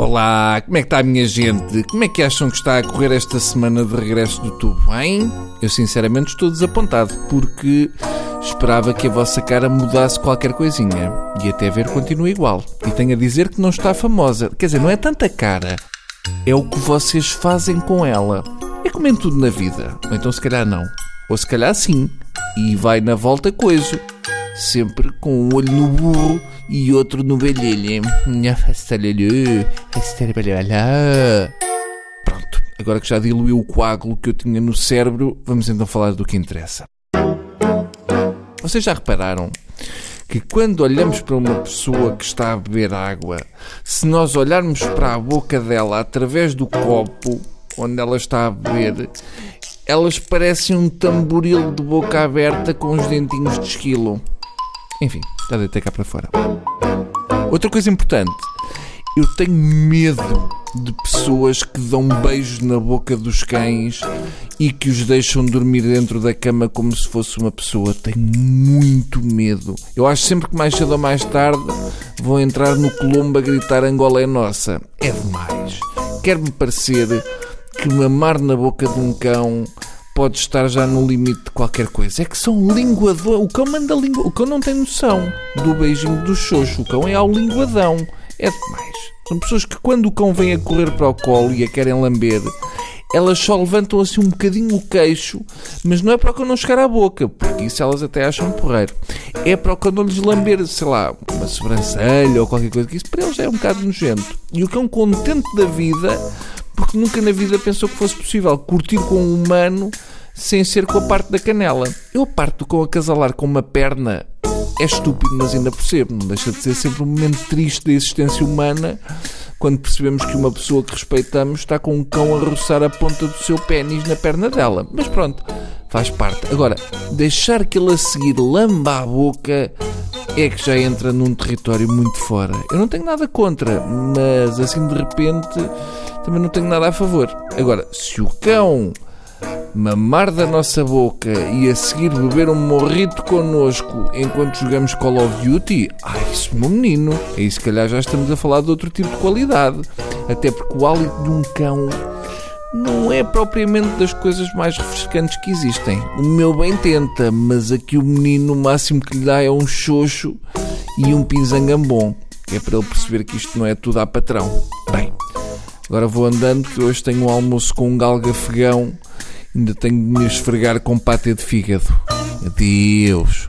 Olá, como é que está a minha gente? Como é que acham que está a correr esta semana de regresso do tubo, hein? Eu sinceramente estou desapontado porque esperava que a vossa cara mudasse qualquer coisinha e até ver continua igual. E tenho a dizer que não está famosa. Quer dizer, não é tanta cara, é o que vocês fazem com ela. É como em tudo na vida. Ou então se calhar não. Ou se calhar sim. E vai na volta coisa sempre com um olho no burro e outro no belhelho. Pronto, agora que já diluiu o coágulo que eu tinha no cérebro, vamos então falar do que interessa. Vocês já repararam que quando olhamos para uma pessoa que está a beber água, se nós olharmos para a boca dela através do copo onde ela está a beber, elas parecem um tamboril de boca aberta com os dentinhos de esquilo. Enfim, já deitei cá para fora. Outra coisa importante. Eu tenho medo de pessoas que dão beijos na boca dos cães e que os deixam dormir dentro da cama como se fosse uma pessoa. Tenho muito medo. Eu acho sempre que mais cedo ou mais tarde vão entrar no Colombo a gritar Angola é nossa. É demais. Quer-me parecer que mamar na boca de um cão pode estar já no limite de qualquer coisa. É que são linguador. O cão manda língua. O cão não tem noção do beijinho do xoxo. O cão é ao linguadão. É demais. São pessoas que quando o cão vem a correr para o colo e a querem lamber, elas só levantam assim um bocadinho o queixo, mas não é para o cão não chegar à boca, porque isso elas até acham porreiro. É para o cão não lhes lamber, sei lá, uma sobrancelha ou qualquer coisa que isso para eles é um bocado nojento. E o cão contente da vida, porque nunca na vida pensou que fosse possível curtir com um humano sem ser com a parte da canela. Eu parto com acasalar com uma perna é estúpido, mas ainda percebo. Não deixa de ser sempre um momento triste da existência humana quando percebemos que uma pessoa que respeitamos está com um cão a roçar a ponta do seu pênis na perna dela. Mas pronto, faz parte. Agora, deixar que ele a seguir lamba a boca é que já entra num território muito fora. Eu não tenho nada contra, mas assim de repente também não tenho nada a favor. Agora, se o cão mamar da nossa boca e a seguir beber um morrito connosco enquanto jogamos Call of Duty, ai, isso, meu menino, aí se calhar já estamos a falar de outro tipo de qualidade. Até porque o hálito de um cão não é propriamente das coisas mais refrescantes que existem. O meu bem tenta, mas aqui o menino o máximo que lhe dá é um xoxo e um pinzangambom. Que é para ele perceber que isto não é tudo a patrão. Bem, agora vou andando que hoje tenho um almoço com um galgafegão Ainda tenho de me esfregar com pata de fígado. Adeus.